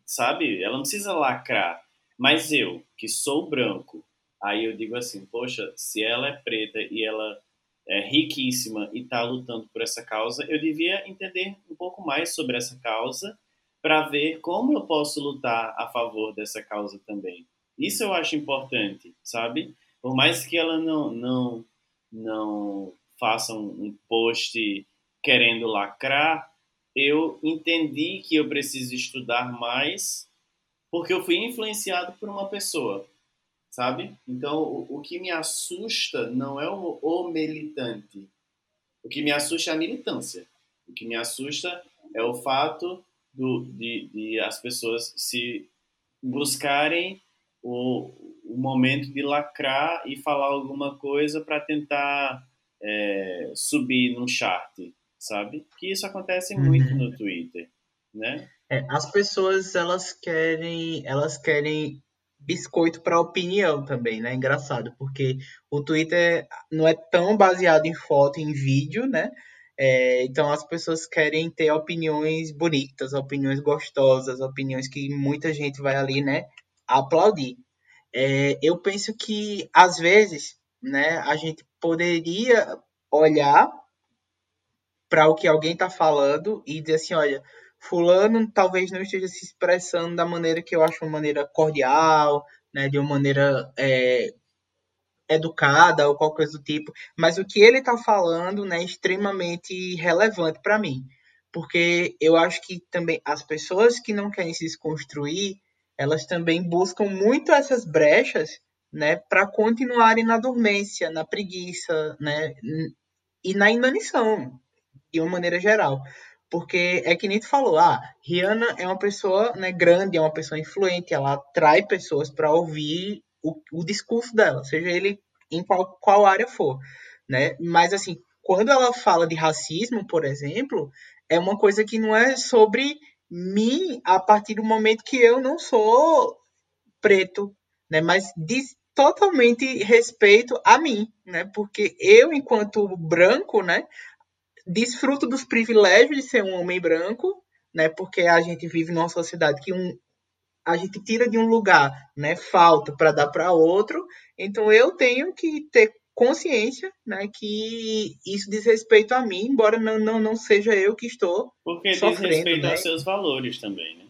A: sabe? Ela não precisa lacrar. Mas eu, que sou branco, aí eu digo assim, poxa, se ela é preta e ela é, riquíssima e está lutando por essa causa, eu devia entender um pouco mais sobre essa causa para ver como eu posso lutar a favor dessa causa também. Isso eu acho importante, sabe? Por mais que ela não não não faça um post querendo lacrar, eu entendi que eu preciso estudar mais porque eu fui influenciado por uma pessoa sabe? Então, o, o que me assusta não é o, o militante. O que me assusta é a militância. O que me assusta é o fato do, de, de as pessoas se buscarem o, o momento de lacrar e falar alguma coisa para tentar é, subir num chart, sabe? Que isso acontece uhum. muito no Twitter, né?
C: É, as pessoas elas querem elas querem biscoito para opinião também, né? Engraçado, porque o Twitter não é tão baseado em foto, em vídeo, né? É, então as pessoas querem ter opiniões bonitas, opiniões gostosas, opiniões que muita gente vai ali, né, aplaudir. É, eu penso que às vezes, né, a gente poderia olhar para o que alguém está falando e dizer assim, olha, fulano talvez não esteja se expressando da maneira que eu acho uma maneira cordial, né, de uma maneira é, educada ou qualquer coisa do tipo, mas o que ele está falando né, é extremamente relevante para mim, porque eu acho que também as pessoas que não querem se desconstruir, elas também buscam muito essas brechas né, para continuarem na dormência, na preguiça, né, e na inanição, de uma maneira geral. Porque é que nem tu falou, ah, Rihanna é uma pessoa né, grande, é uma pessoa influente, ela atrai pessoas para ouvir o, o, discurso dela, seja ele em qual, qual área for, né? Mas assim, quando ela fala de racismo, por exemplo, é uma coisa que não é sobre mim a partir do momento que eu não sou preto, né? Mas diz totalmente respeito a mim, né? Porque eu, enquanto branco, né? desfruto dos privilégios de ser um homem branco, né? Porque a gente vive numa sociedade que um, a gente tira de um lugar, né? Falta para dar para outro. Então eu tenho que ter consciência, né? Que isso diz respeito a mim, embora não, não, não seja eu que estou
A: Porque sofrendo, diz respeito né? aos seus valores também, né?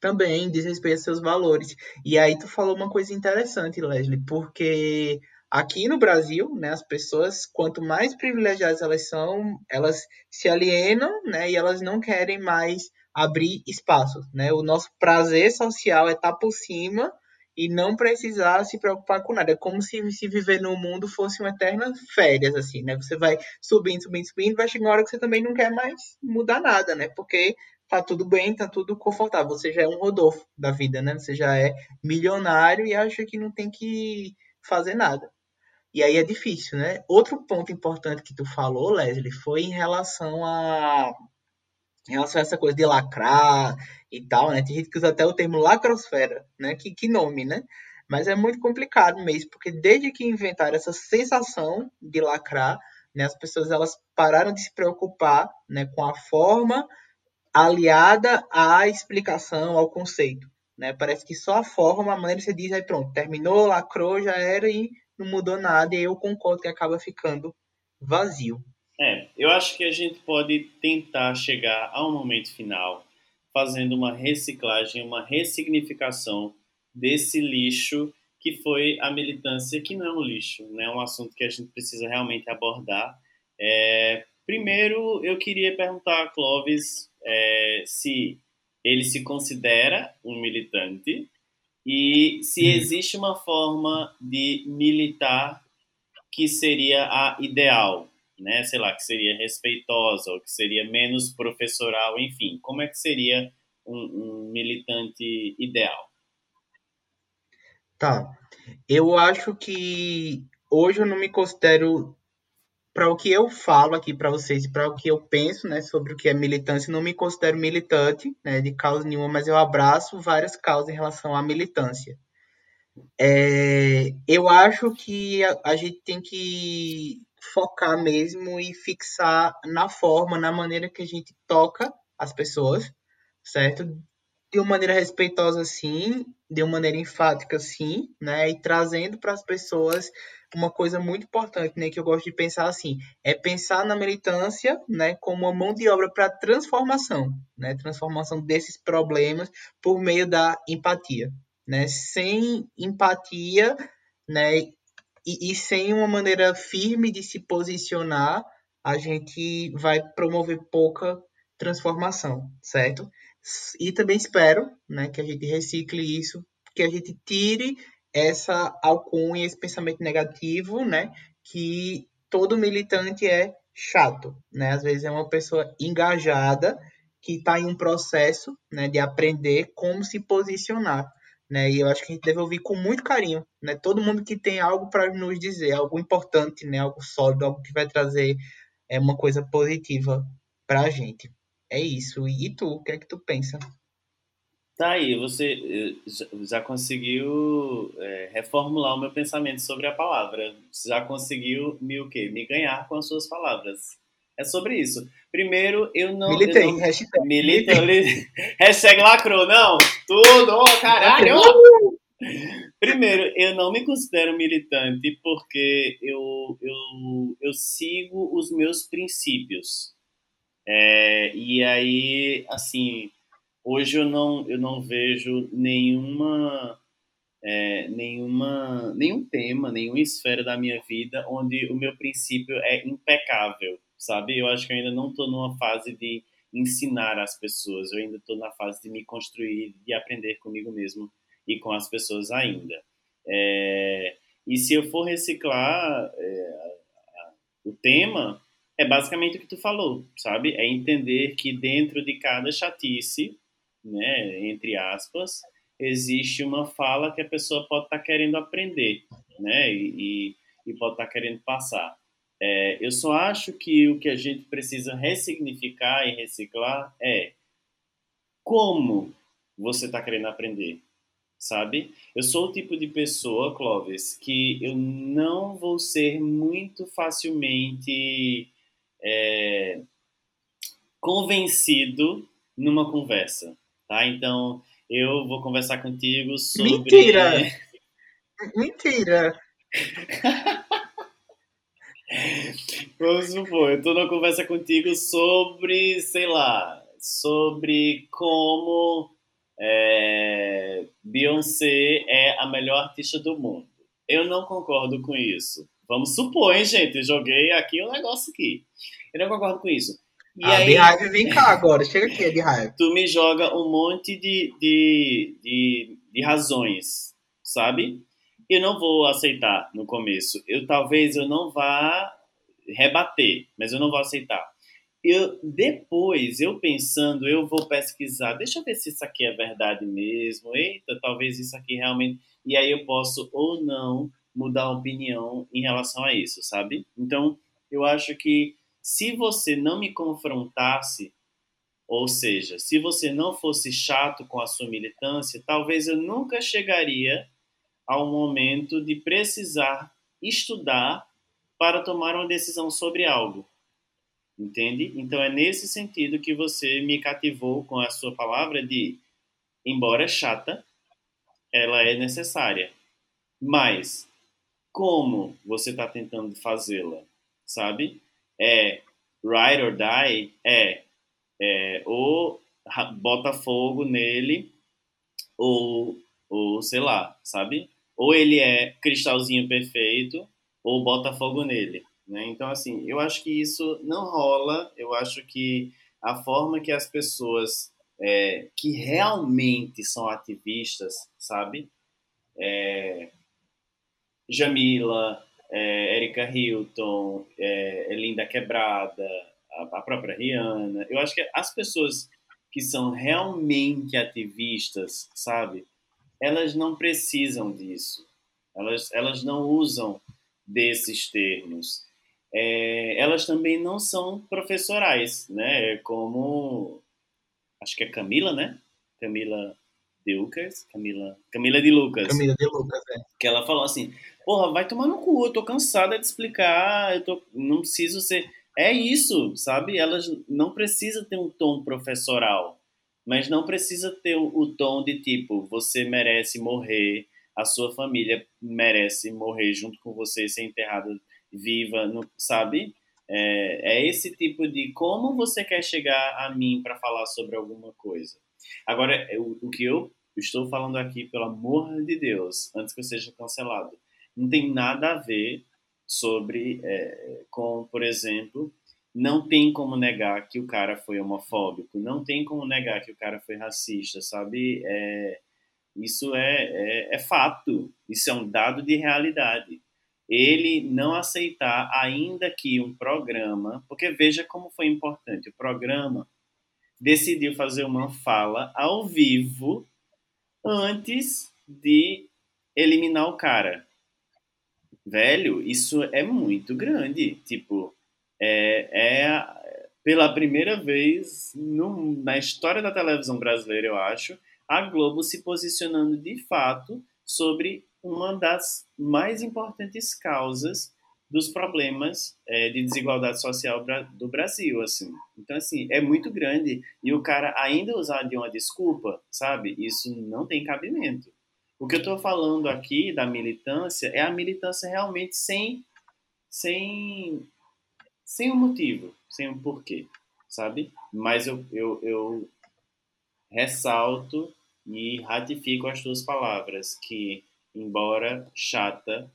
C: Também diz respeito aos seus valores. E aí tu falou uma coisa interessante, Leslie, porque Aqui no Brasil, né, as pessoas, quanto mais privilegiadas elas são, elas se alienam, né, e elas não querem mais abrir espaço, né? O nosso prazer social é estar por cima e não precisar se preocupar com nada. É como se, se viver no mundo fosse uma eterna férias, assim, né? Você vai subindo, subindo, subindo, vai chegar uma hora que você também não quer mais mudar nada, né? Porque tá tudo bem, tá tudo confortável. Você já é um Rodolfo da vida, né? Você já é milionário e acha que não tem que fazer nada. E aí é difícil, né? Outro ponto importante que tu falou, Leslie, foi em relação a em relação a essa coisa de lacrar e tal, né? Tem gente que usa até o termo lacrosfera, né? Que, que nome, né? Mas é muito complicado mesmo, porque desde que inventaram essa sensação de lacrar, né, as pessoas elas pararam de se preocupar né, com a forma aliada à explicação, ao conceito. Né? Parece que só a forma, a maneira que você diz, aí pronto, terminou, lacrou, já era e não mudou nada e eu concordo que acaba ficando vazio.
A: É, eu acho que a gente pode tentar chegar ao momento final fazendo uma reciclagem, uma ressignificação desse lixo que foi a militância, que não é um lixo, né? é um assunto que a gente precisa realmente abordar. É, Primeiro, eu queria perguntar a Clóvis é, se ele se considera um militante e se hum. existe uma forma de militar que seria a ideal, né? Sei lá, que seria respeitosa ou que seria menos professoral, enfim. Como é que seria um, um militante ideal?
C: Tá. Eu acho que hoje eu não me considero para o que eu falo aqui para vocês para o que eu penso, né, sobre o que é militância, não me considero militante, né, de causa nenhuma, mas eu abraço várias causas em relação à militância. É, eu acho que a, a, gente tem que focar mesmo e fixar na forma, na maneira que a gente toca as pessoas, certo? De uma maneira respeitosa, sim, de uma maneira enfática, sim, né? E trazendo para as pessoas uma coisa muito importante, né, que eu gosto de pensar assim, é pensar na militância, né, como uma mão de obra para transformação, né, transformação desses problemas por meio da empatia, né, sem empatia, né, e, e sem uma maneira firme de se posicionar, a gente vai promover pouca transformação, certo? E também espero, né, que a gente recicle isso, que a gente tire essa alcunha, esse pensamento negativo, né? Que todo militante é chato, né? Às vezes é uma pessoa engajada que está em um processo, né, de aprender como se posicionar, né? E eu acho que a gente deve ouvir com muito carinho, né? Todo mundo que tem algo para nos dizer, algo importante, né? Algo sólido, algo que vai trazer é uma coisa positiva para a gente. É isso. E tu, o que é que tu pensa?
A: Tá aí, você eh, já conseguiu é, reformular o meu pensamento sobre a palavra. Já conseguiu me o quê? Me ganhar com as suas palavras. É sobre isso. Primeiro, eu não.
C: Militei,
A: eu não,
C: hashtag.
A: Militei. hashtag lacrou, não. Tudo, caralho! Primeiro, eu não me considero militante porque eu, eu, eu sigo os meus princípios. É, e aí, assim, hoje eu não, eu não vejo nenhuma, é, nenhuma, nenhum tema, nenhuma esfera da minha vida onde o meu princípio é impecável, sabe? Eu acho que eu ainda não estou numa fase de ensinar as pessoas, eu ainda estou na fase de me construir, de aprender comigo mesmo e com as pessoas ainda. É, e se eu for reciclar é, o tema, é basicamente o que tu falou, sabe? É entender que dentro de cada chatice né, entre aspas, existe uma fala que a pessoa pode estar tá querendo aprender, né, e, e pode estar tá querendo passar. É, eu só acho que o que a gente precisa ressignificar e reciclar é como você está querendo aprender, sabe? Eu sou o tipo de pessoa, Clóvis, que eu não vou ser muito facilmente é, convencido numa conversa. Tá? Então, eu vou conversar contigo sobre.
C: Mentira! Mentira!
A: Vamos supor, eu estou numa conversa contigo sobre, sei lá, sobre como é, Beyoncé é a melhor artista do mundo. Eu não concordo com isso. Vamos supor, hein, gente? Eu joguei aqui um negócio aqui. Eu não concordo com isso.
C: E ah, aí, de raiva, vem cá agora, chega aqui, de raiva.
A: Tu me joga um monte de, de, de, de razões, sabe? Eu não vou aceitar no começo. Eu talvez eu não vá rebater, mas eu não vou aceitar. Eu depois, eu pensando, eu vou pesquisar. Deixa eu ver se isso aqui é verdade mesmo. Eita, talvez isso aqui realmente. E aí eu posso ou não mudar a opinião em relação a isso, sabe? Então, eu acho que se você não me confrontasse, ou seja, se você não fosse chato com a sua militância, talvez eu nunca chegaria ao momento de precisar estudar para tomar uma decisão sobre algo. Entende? Então é nesse sentido que você me cativou com a sua palavra de, embora chata, ela é necessária. Mas como você está tentando fazê-la, sabe? é ride or die, é, é ou bota fogo nele, ou, ou sei lá, sabe? Ou ele é cristalzinho perfeito, ou bota fogo nele. Né? Então, assim, eu acho que isso não rola. Eu acho que a forma que as pessoas é, que realmente são ativistas, sabe? É, Jamila, é, Erika Hilton, é, Linda Quebrada, a, a própria Rihanna. Eu acho que as pessoas que são realmente ativistas, sabe? Elas não precisam disso. Elas, elas não usam desses termos. É, elas também não são professorais, né? Como acho que é Camila, né? Camila de Lucas, Camila, Camila de Lucas.
C: Camila de Lucas, é.
A: Que ela falou assim: "Porra, vai tomar no cu, eu tô cansada de explicar, eu tô, não preciso ser é isso, sabe? Elas não precisa ter um tom professoral, mas não precisa ter o, o tom de tipo, você merece morrer, a sua família merece morrer junto com você, ser enterrada viva, no, sabe? É, é, esse tipo de como você quer chegar a mim para falar sobre alguma coisa. Agora, o, o que eu estou falando aqui, pelo amor de Deus, antes que eu seja cancelado, não tem nada a ver sobre, é, com, por exemplo, não tem como negar que o cara foi homofóbico, não tem como negar que o cara foi racista, sabe? É, isso é, é, é fato, isso é um dado de realidade. Ele não aceitar, ainda que um programa, porque veja como foi importante, o programa decidiu fazer uma fala ao vivo antes de eliminar o cara velho, isso é muito grande. Tipo, é, é pela primeira vez no, na história da televisão brasileira, eu acho, a Globo se posicionando de fato sobre uma das mais importantes causas dos problemas é, de desigualdade social do Brasil, assim. Então, assim, é muito grande e o cara ainda usar de uma desculpa, sabe? Isso não tem cabimento. O que eu estou falando aqui da militância é a militância realmente sem, sem, sem um motivo, sem um porquê, sabe? Mas eu, eu, eu ressalto e ratifico as tuas palavras, que, embora chata,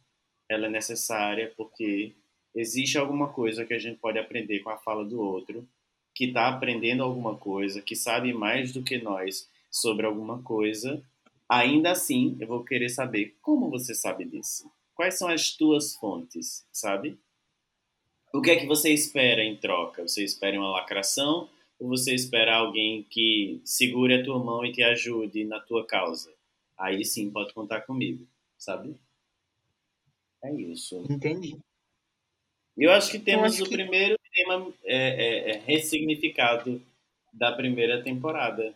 A: ela é necessária porque existe alguma coisa que a gente pode aprender com a fala do outro, que está aprendendo alguma coisa, que sabe mais do que nós sobre alguma coisa Ainda assim, eu vou querer saber como você sabe disso. Quais são as tuas fontes, sabe? O que é que você espera em troca? Você espera uma lacração ou você espera alguém que segure a tua mão e te ajude na tua causa? Aí sim, pode contar comigo, sabe? É isso.
C: Entendi.
A: Eu acho que temos acho o que... primeiro tema é, é, é, ressignificado da primeira temporada.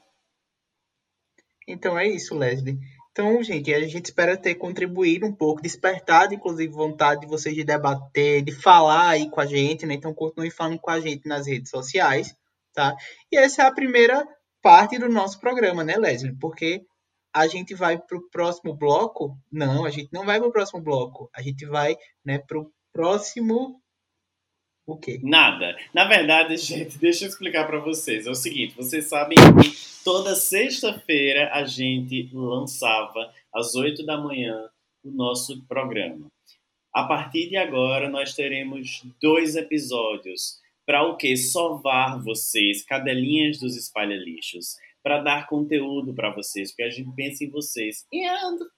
C: Então é isso, Leslie. Então, gente, a gente espera ter contribuído um pouco, despertado, inclusive, vontade de vocês de debater, de falar aí com a gente, né? Então, continue falando com a gente nas redes sociais, tá? E essa é a primeira parte do nosso programa, né, Leslie? Porque a gente vai para o próximo bloco? Não, a gente não vai para o próximo bloco. A gente vai né, para o próximo o quê?
A: Nada. Na verdade, gente, deixa eu explicar para vocês. É o seguinte, vocês sabem que toda sexta-feira a gente lançava às 8 da manhã o nosso programa. A partir de agora nós teremos dois episódios para o que sovar vocês, cadelinhas dos espalha-lixos, para dar conteúdo para vocês, porque a gente pensa em vocês. E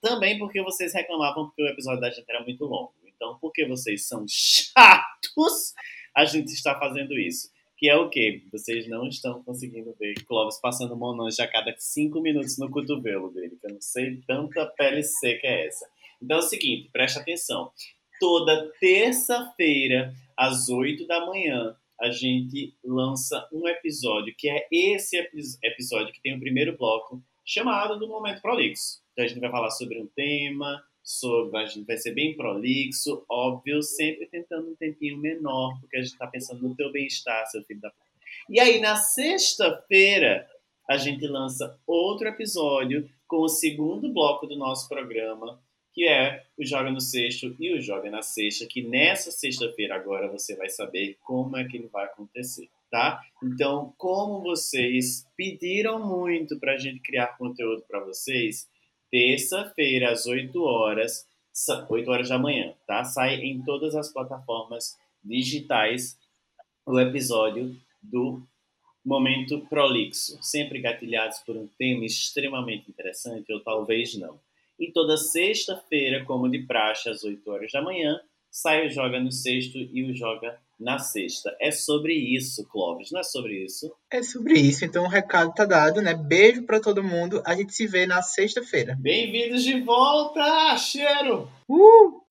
A: também porque vocês reclamavam porque o episódio da gente era muito longo. Então, porque vocês são chatos, a gente está fazendo isso. Que é o quê? Vocês não estão conseguindo ver Clóvis passando Monange a cada cinco minutos no cotovelo dele, que eu não sei tanta pele seca é essa. Então é o seguinte, preste atenção. Toda terça-feira, às oito da manhã, a gente lança um episódio, que é esse episódio que tem o primeiro bloco, chamado do Momento Prolixo. Então a gente vai falar sobre um tema, sobre, a gente vai ser bem prolixo, óbvio, sempre tentando um tempinho menor, porque a gente está pensando no teu bem-estar, seu filho da puta. E aí, na sexta-feira, a gente lança outro episódio com o segundo bloco do nosso programa, que é o Joga no Sexto e o Joga na Sexta, que nessa sexta-feira agora você vai saber como é que ele vai acontecer, tá? Então, como vocês pediram muito para a gente criar conteúdo para vocês, terça-feira, às 8 horas, 8 horas da manhã, tá? Sai em todas as plataformas digitais o episódio do Momento Prolixo, sempre gatilhados por um tema extremamente interessante, ou talvez não. E toda sexta-feira, como de praxe, às 8 horas da manhã, sai o Joga no Sexto e o Joga na Sexta. É sobre isso, Clóvis, não é sobre isso?
C: É sobre isso, então o recado tá dado, né? Beijo para todo mundo, a gente se vê na sexta-feira.
A: Bem-vindos de volta, cheiro!
C: Uh!